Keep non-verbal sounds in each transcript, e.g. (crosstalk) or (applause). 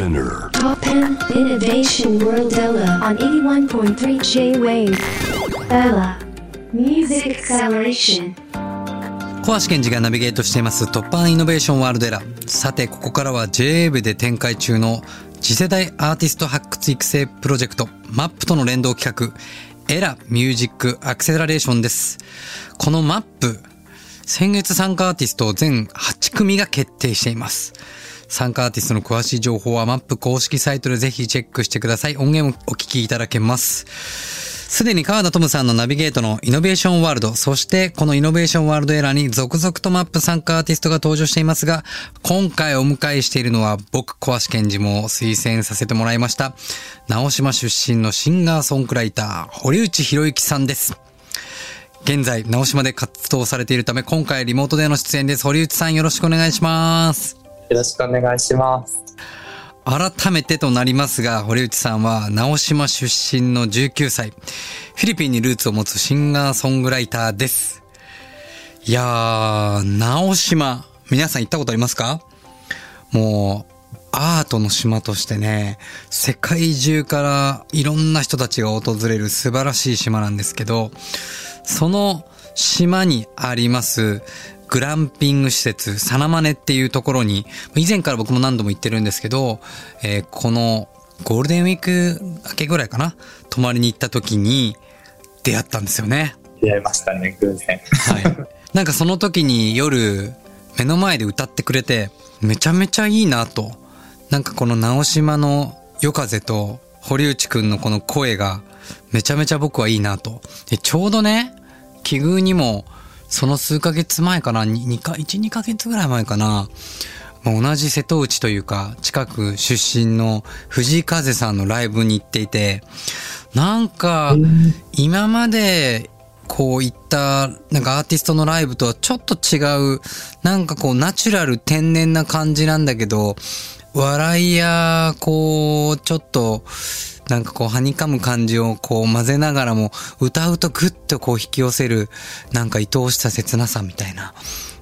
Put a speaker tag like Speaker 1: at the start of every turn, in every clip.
Speaker 1: Spinner
Speaker 2: Top 10 Innovation World Ella on 81.3 J-Wave Ella Music Acceleration
Speaker 3: 小橋健二がナビゲートしています突破イノベーションワールドエラー。さて、ここからは JA で展開中の次世代アーティスト発掘育成プロジェクト MAP との連動企画エラミュージックアクセラレーションです。この MAP、先月参加アーティスト全8組が決定しています。参加アーティストの詳しい情報は MAP 公式サイトでぜひチェックしてください。音源をお聞きいただけます。すでに川田トムさんのナビゲートのイノベーションワールド、そしてこのイノベーションワールドエラーに続々とマップ参加アーティストが登場していますが、今回お迎えしているのは僕、小橋健二も推薦させてもらいました。直島出身のシンガーソングライター、堀内博之さんです。現在、直島で活動されているため、今回リモートでの出演です。堀内さんよろしくお願いします。
Speaker 4: よろしくお願いします。
Speaker 3: 改めてとなりますが、堀内さんは直島出身の19歳。フィリピンにルーツを持つシンガーソングライターです。いやー、直島、皆さん行ったことありますか？もう、アートの島としてね、世界中からいろんな人たちが訪れる素晴らしい島なんですけど、その島にありますグランピング施設、サナマネっていうところに、以前から僕も何度も行ってるんですけど、えーこのゴールデンウィーク明けぐらいかな泊まりに行った時に出会ったんですよね。
Speaker 4: 出会いましたね、偶然。
Speaker 3: はい。なんかその時に夜目の前で歌ってくれてめちゃめちゃいいなと。なんかこの直島の夜風と堀内くんのこの声がめちゃめちゃ僕はいいなと。で、ちょうどね、奇遇にもその数ヶ月前かな、2か、1、2ヶ月ぐらい前かな？同じ瀬戸内というか、近く出身の藤井風さんのライブに行っていて、なんか、今まで、こういった、なんかアーティストのライブとはちょっと違う、なんかこうナチュラル天然な感じなんだけど、笑いや、こう、ちょっと、なんかこう、はにかむ感じをこう混ぜながらも、歌うとグッとこう引き寄せる、なんか愛おしさ切なさみたいな、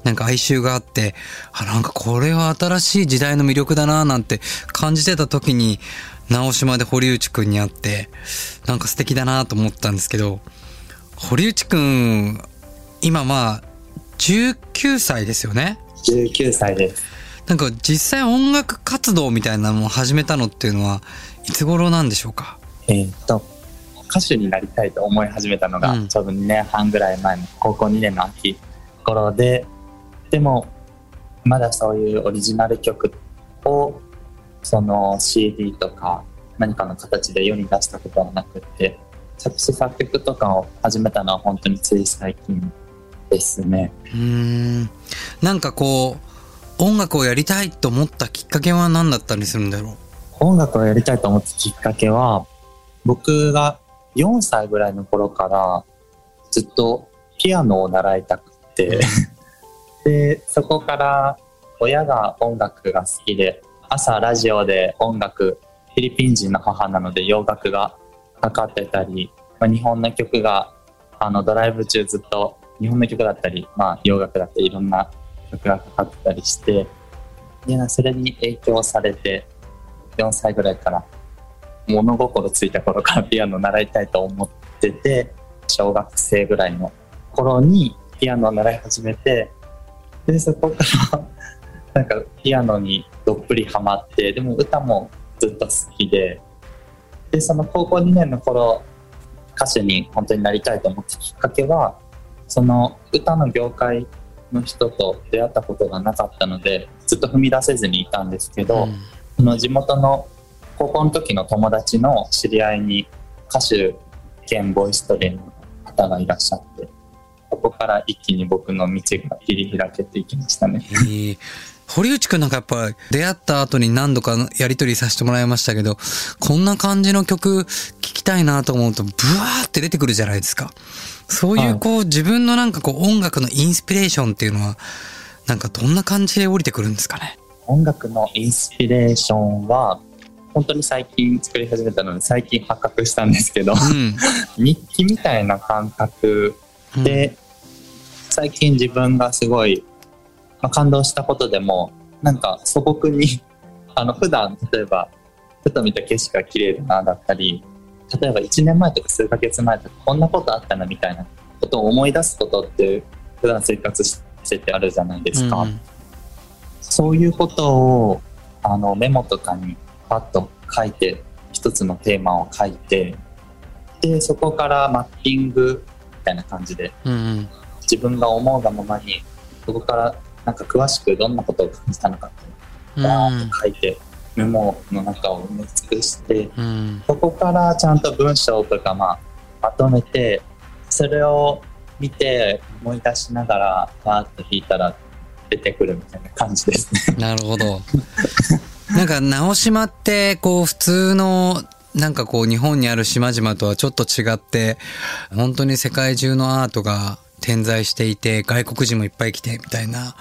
Speaker 3: なんか哀愁があって、あ、なんかこれは新しい時代の魅力だななんて感じてた時に、直島で堀内くんに会って、なんか素敵だなと思ったんですけど、堀内くん、今まあ、19歳ですよね
Speaker 4: ？19歳です。
Speaker 3: なんか実際音楽活動みたいなのを始めたのっていうのは、いつ頃なんでしょうか？
Speaker 4: えっ、と、歌手になりたいと思い始めたのが、
Speaker 3: うん
Speaker 4: ちょうど2年半ぐらい前の高校2年の秋頃で、でも、まだそういうオリジナル曲を、その CD とか何かの形で世に出したことはなくて、作詞作曲とかを始めたのは本当につい最近ですね。
Speaker 3: うーん。なんかこう、音楽をやりたいと思ったきっかけは何だったりするんだろ
Speaker 4: 音楽をやりたいと思ったきっかけは僕が4歳ぐらいの頃からずっとピアノを習いたくってでそこから親が音楽が好きで朝ラジオで音楽フィリピン人の母なので洋楽がかかってたり、まあ、日本の曲があのドライブ中ずっと日本の曲だったり、まあ、洋楽だったりいろんな曲がかかったりしてでそれに影響されて4歳ぐらいから物心ついた頃からピアノを習いたいと思ってて小学生ぐらいの頃にピアノを習い始めてでそこから (laughs) なんかピアノにどっぷりハマってでも歌もずっと好きででその高校2年の頃歌手に本当になりたいと思ったきっかけはその歌の業界の人と出会ったことがなかったのでずっと踏み出せずにいたんですけ
Speaker 3: う。
Speaker 4: ど、
Speaker 3: うん
Speaker 4: その地元の高校の時の友達の知り合いに歌手兼ボイストレーナーの方がいらっしゃってそこから一気に僕の道が切り開けていきましたね。
Speaker 3: えー堀内くんなんかやっぱ出会った後に何度かやりとりさせてもらいましたけど、こんな感じの曲聴きたいなと思うとブワーって出てくるじゃないですか。そういうこう自分のなんかこう音楽のインスピレーションっていうのは、なんかどんな感じで降りてくるんですかね？
Speaker 4: 音楽のインスピレーションは本当に最近作り始めたので最近発覚したんですけど
Speaker 3: うん。(laughs)
Speaker 4: 日記みたいな感覚
Speaker 3: うん
Speaker 4: で、最近自分がすごい、まあ、感動したことでもなんか素朴に (laughs) あの、普段、例えば、ふと見た景色が綺麗だな、だったり、例えば1年前とか数ヶ月前とか、こんなことあったな、みたいなことを思い出すことって、普段生活しててあるじゃないですか。
Speaker 3: うん
Speaker 4: そういうことを、あの、メモとかにパッと書いて、一つのテーマを書いて、で、そこからマッピングみたいな感じで、
Speaker 3: うんうん
Speaker 4: 自分が思うがままに、そこからなんか詳しくどんなことを感じたのかっていうのをバーッと書いて、メモの中を埋め尽くして、
Speaker 3: うん
Speaker 4: そこからちゃんと文章とか、まあ、まとめて、それを見て思い出しながら、バーッと引いたら出てくるみたいな感じですね。
Speaker 3: なるほど。なんか、直島って、こう、普通の、なんかこう、日本にある島々とはちょっと違って、本当に世界中のアートが点在していて、外国人もいっぱい来て、みたいな、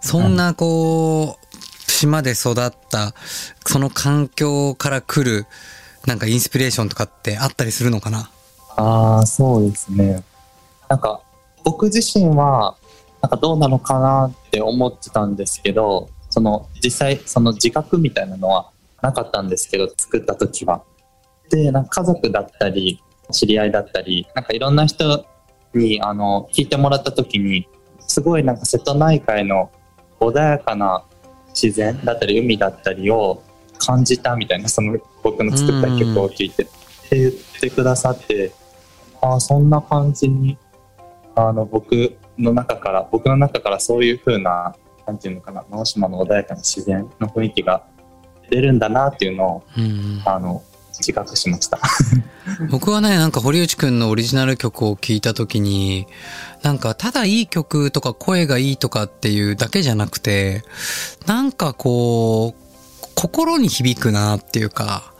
Speaker 3: そんなこう、島で育った、その環境から来る、なんかインスピレーションとかってあったりするのかな？
Speaker 4: ああ、そうですね。なんか、僕自身は、なんかどうなのかなって思ってたんですけど、その、実際、その自覚みたいなのはなかったんですけど、作った時は。で、なんか家族だったり、知り合いだったり、なんかいろんな人に、あの、聞いてもらった時に、すごいなんか瀬戸内海の穏やかな自然だったり、海だったりを感じたみたいな、その僕の作った曲を聴いて。って言ってくださって、ああ、そんな感じに、あの、僕の中から、僕の中からそういう風な、なんていうのかな、直島の穏やかな自然の雰囲気が出るんだなっていうのを、
Speaker 3: うんうん。
Speaker 4: あの、自覚しました。(laughs)
Speaker 3: 僕はね、なんか堀内くんのオリジナル曲を聴いたときに、なんかただいい曲とか声がいいとかっていうだけじゃなくて、なんかこう、心に響くなっていうか、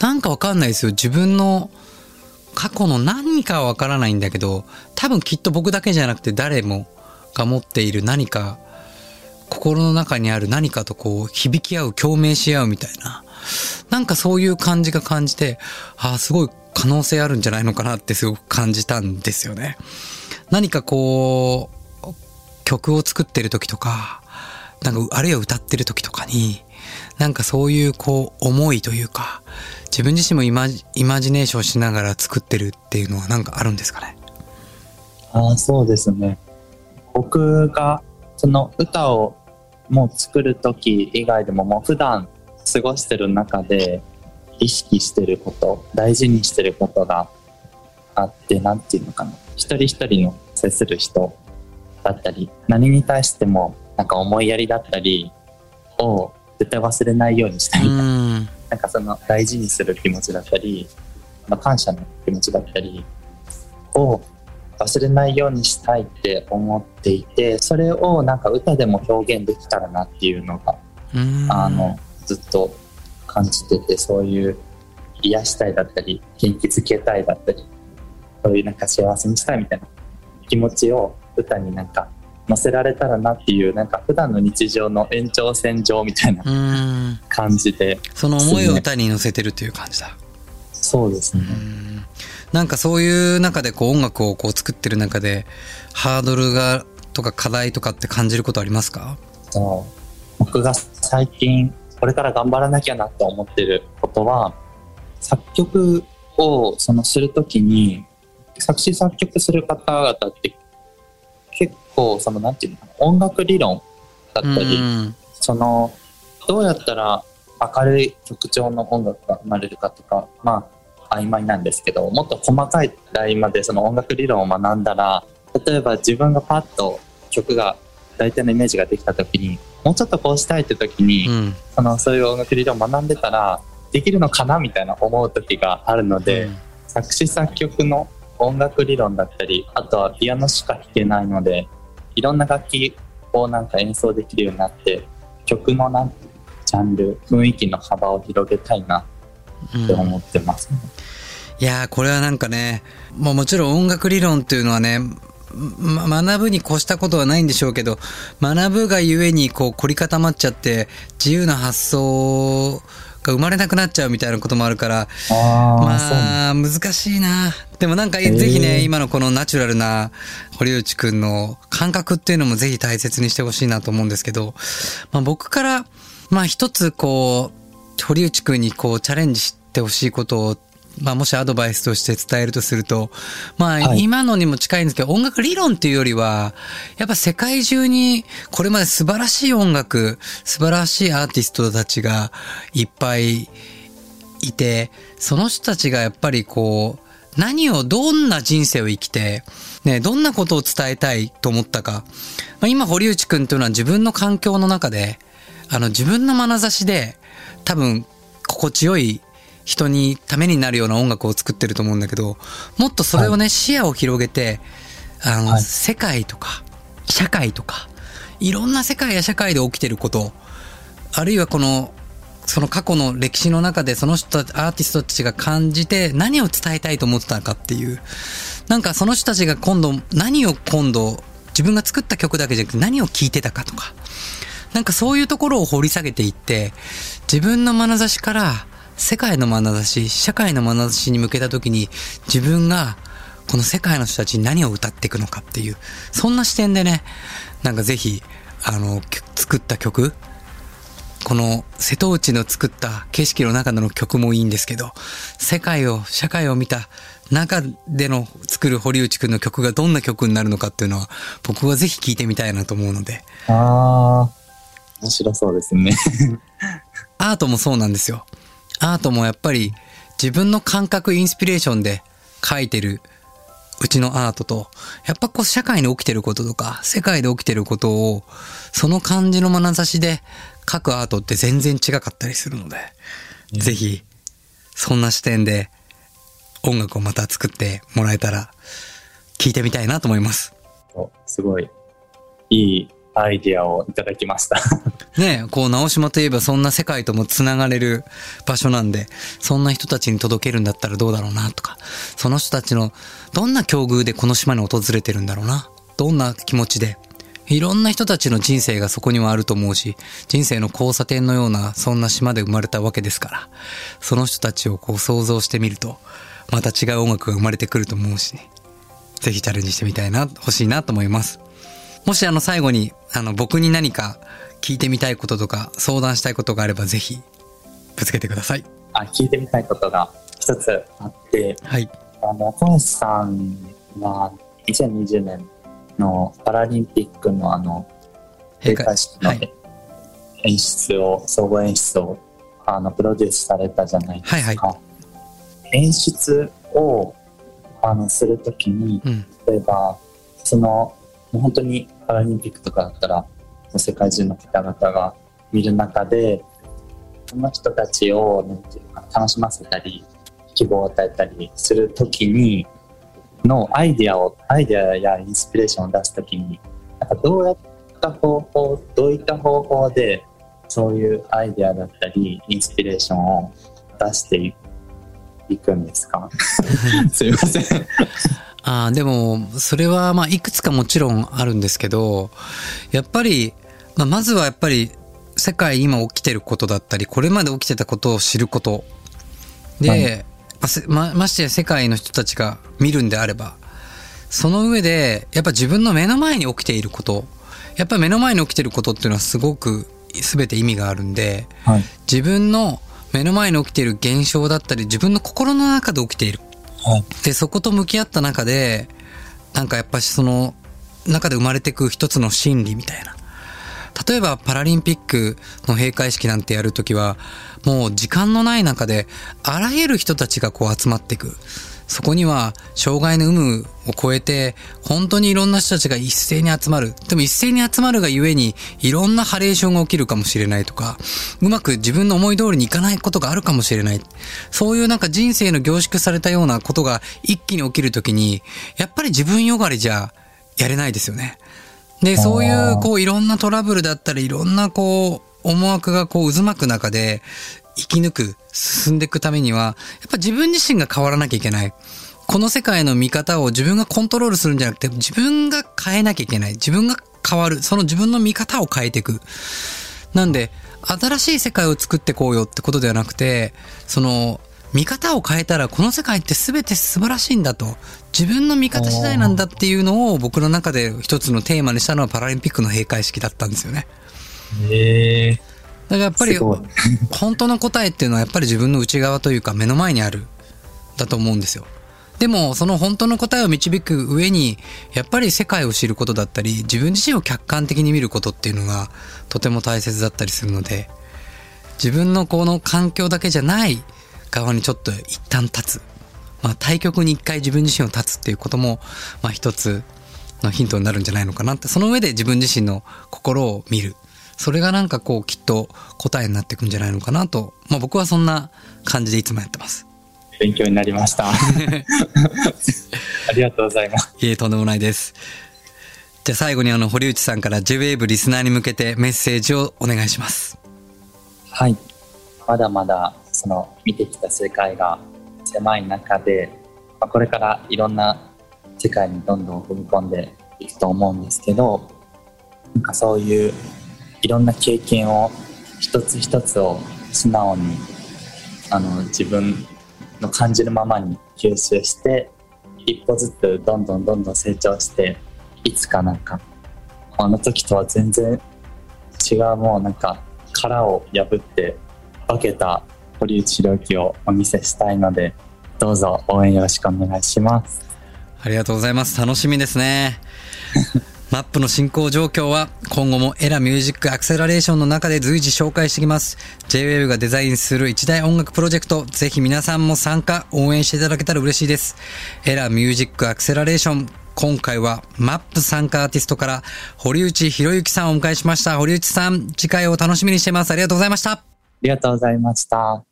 Speaker 3: なんかわかんないですよ。自分の過去の何かはわからないんだけど、多分きっと僕だけじゃなくて誰もが持っている何か、心の中にある何かとこう響き合う、共鳴し合うみたいな。なんかそういう感じが感じて、ああ、すごい可能性あるんじゃないのかなってすごく感じたんですよね。何かこう、曲を作ってる時とか、なんか、あるいは歌ってる時とかに、なんかそういうこう、思いというか、自分自身もイマジイマジネーションしながら作ってるっていうのはなんかあるんですかね？
Speaker 4: ああ、そうですね。僕が、その歌をもう作る時以外でも、もう普段過ごしてる中で意識してること、大事にしてることがあって、なんていうのかな。一人一人の接する人だったり、何に対してもなんか思いやりだったりを絶対忘れないようにしたいみたいな。
Speaker 3: ん。
Speaker 4: なんかその大事にする気持ちだったり、まあ、感謝の気持ちだったりを忘れないようにしたいって思っていて、それをなんか歌でも表現できたらなっていうのが、
Speaker 3: うん。
Speaker 4: あの、ずっと感じてて、そういう癒したいだったり、元気づけたいだったり、そういうなんか幸せにしたいみたいな気持ちを歌になんか乗せられたらなっていう、なんか普段の日常の延長線上みたいな
Speaker 3: うん。
Speaker 4: 感じで、
Speaker 3: その思いを歌に乗せてるっていう感じだ。
Speaker 4: そうですね。
Speaker 3: うんなんかそういう中でこう音楽をこう作ってる中でハードルがとか課題とかって感じることありますか？
Speaker 4: 僕が最近これから頑張らなきゃなと思ってることは作曲をそのするときに作詞作曲する方々って結構そのなんていうのかな音楽理論だったり、
Speaker 3: うん。
Speaker 4: そのどうやったら明るい曲調の音楽が生まれるかとかまあ曖昧なんですけどもっと細かいラインまでその音楽理論を学んだら例えば自分がパッと曲が大体のイメージができた時にもうちょっとこうしたいって時に、
Speaker 3: うん。
Speaker 4: そのそういう音楽理論を学んでたらできるのかなみたいな思う時があるので、作詞作曲の音楽理論だったりあとはピアノしか弾けないのでいろんな楽器をなんか演奏できるようになって曲のなんジャンル雰囲気の幅を広げたいな
Speaker 3: うん。
Speaker 4: って思ってますね。
Speaker 3: いやーこれはなんかねもうもちろん音楽理論っていうのはねま学ぶに越したことはないんでしょうけど学ぶがゆえにこう凝り固まっちゃって自由な発想が生まれなくなっちゃうみたいなこともあるからまあ、難しいな。でもなんか、
Speaker 4: ー
Speaker 3: ぜひね、今のこのナチュラルな堀内くんの感覚っていうのもぜひ大切にしてほしいなと思うんですけど、まあ僕から、まあ一つこう、堀内くんにこうチャレンジしてほしいことを、まあもしアドバイスとして伝えるとすると、まあ
Speaker 4: はい
Speaker 3: 今のにも近いんですけど、音楽理論っていうよりは、やっぱ世界中にこれまで素晴らしい音楽、素晴らしいアーティストたちがいっぱいいて、その人たちがやっぱりこう、何を、どんな人生を生きて、ね、どんなことを伝えたいと思ったか。まあ、今、堀内くんというのは自分の環境の中で、あの、自分の眼差しで、多分、心地よい人にためになるような音楽を作ってると思うんだけど、もっとそれをね、視野を広げて、あの、
Speaker 4: はい
Speaker 3: 世界とか、社会とか、いろんな世界や社会で起きてること、あるいはこの、その過去の歴史の中でその人たち、アーティストたちが感じて何を伝えたいと思ってたのかっていう。なんかその人たちが今度、何を今度、自分が作った曲だけじゃなくて何を聴いてたかとか。なんかそういうところを掘り下げていって、自分の眼差しから世界の眼差し、社会の眼差しに向けた時に自分がこの世界の人たちに何を歌っていくのかっていう、そんな視点でね、なんかぜひ、あの、き作った曲、この瀬戸内の作った景色の中での曲もいいんですけど、世界を、社会を見た中での作る堀内くんの曲がどんな曲になるのかっていうのは、僕はぜひ聴いてみたいなと思うので、
Speaker 4: ああ、面白そうですね。(laughs)
Speaker 3: アートもそうなんですよ。アートもやっぱり自分の感覚、インスピレーションで描いてるうちのアートと、やっぱこう社会に起きてることとか、世界で起きてることを、その感じの眼差しで描くアートって全然違かったりするので、ぜひ、そんな視点で音楽をまた作ってもらえたら、聞いてみたいなと思います。
Speaker 4: おすごい、いいアイディアをいただきました。
Speaker 3: ね、こう、直島といえばそんな世界とも繋がれる場所なんで、そんな人たちに届けるんだったらどうだろうなとか、その人たちのどんな境遇でこの島に訪れてるんだろうな、どんな気持ちで、いろんな人たちの人生がそこにはあると思うし、人生の交差点のような、そんな島で生まれたわけですから、その人たちをこう想像してみると、また違う音楽が生まれてくると思うしね。ぜひチャレンジしてみたいな、欲しいなと思います。もしあの最後に、あの僕に何か聞いてみたいこととか相談したいことがあればぜひぶつけてください。
Speaker 4: あ、聞いてみたいことが一つあって、
Speaker 3: はい。
Speaker 4: あの、小西さんは2020年のパラリンピックのあの、閉会式の
Speaker 3: はい
Speaker 4: 演出を、総合演出をあのプロデュースされたじゃないですか。
Speaker 3: はいは
Speaker 4: 演出をあのするときに、
Speaker 3: うん。
Speaker 4: 例えば、その、本当にパラリンピックとかだったら、世界中の方々が見る中で、その人たちをなんていうか楽しませたり、希望を与えたりするときに、のアイデアを、アイデアやインスピレーションを出すときに、なんかどうやった方法、どういった方法で、そういうアイデアだったり、インスピレーションを出していくんですか？(laughs) すいません。
Speaker 3: ああ、でも、それはまあいくつかもちろんあるんですけど、やっぱり、まあまずはやっぱり世界今起きてることだったり、これまで起きてたことを知ること。で、
Speaker 4: はい
Speaker 3: まま、ましてや世界の人たちが見るんであれば、その上で、やっぱ自分の目の前に起きていること、やっぱり目の前に起きてることっていうのはすごく全て意味があるんで、
Speaker 4: はい。
Speaker 3: 自分の目の前に起きている現象だったり、自分の心の中で起きている。で、そこと向き合った中で、なんかやっぱしその中で生まれてく一つの心理みたいな。例えばパラリンピックの閉会式なんてやるときは、もう時間のない中で、あらゆる人たちがこう集まってく。そこには、障害の有無を超えて、本当にいろんな人たちが一斉に集まる。でも一斉に集まるがゆえに、いろんなハレーションが起きるかもしれないとか、うまく自分の思い通りにいかないことがあるかもしれない。そういうなんか人生の凝縮されたようなことが一気に起きるときに、やっぱり自分よがりじゃやれないですよね。で、そういう、こう、いろんなトラブルだったり、いろんな、こう、思惑がこう、渦巻く中で、生き抜く、進んでいくためには、やっぱ自分自身が変わらなきゃいけない。この世界の見方を自分がコントロールするんじゃなくて、自分が変えなきゃいけない。自分が変わる。その自分の見方を変えていく。なんで、新しい世界を作ってこうよってことではなくて、その、見方を変えたらこの世界って全て素晴らしいんだと。自分の見方次第なんだっていうのを僕の中で一つのテーマにしたのはパラリンピックの閉会式だったんですよね。
Speaker 4: へえ。
Speaker 3: からやっぱり本当の答えっていうのはやっぱり自分の内側というか目の前にあるだと思うんですよ。でもその本当の答えを導く上にやっぱり世界を知ることだったり自分自身を客観的に見ることっていうのがとても大切だったりするので自分のこの環境だけじゃない側にちょっと一旦立つ。まあ対極に一回自分自身を立つっていうこともまあ一つのヒントになるんじゃないのかなってその上で自分自身の心を見るそれがなんかこうきっと答えになっていくんじゃないのかなと、まあ、僕はそんな感じでいつもやってます
Speaker 4: 勉強になりました。(laughs) ありがとうございます。
Speaker 3: いえとんでもないですじゃあ最後にあの堀内さんから JWAVE リスナーに向けてメッセージをお願いします
Speaker 4: はい。まだまだ、その、見てきた世界が狭い中で、まあ、これからいろんな世界にどんどん踏み込んでいくと思うんですけど、なんかそういういろんな経験を一つ一つを素直に、あの、自分の感じるままに吸収して、一歩ずつどんどんどんどん成長して、いつかなんか、あの時とは全然違うもうなんか殻を破って化けた堀内良樹をお見せしたいのでどうぞ応援よろしくお願いします。
Speaker 3: ありがとうございます。楽しみですね。マップの進行状況は今後もエラミュージックアクセラレーションの中で随時紹介していきます。JWAVE がデザインする一大音楽プロジェクト、ぜひ皆さんも参加、応援していただけたら嬉しいです。エラミュージックアクセラレーション、今回はマップ参加アーティストから堀内博之さんをお迎えしました。堀内さん、次回を楽しみにしています。ありがとうございました。
Speaker 4: ありがとうございました。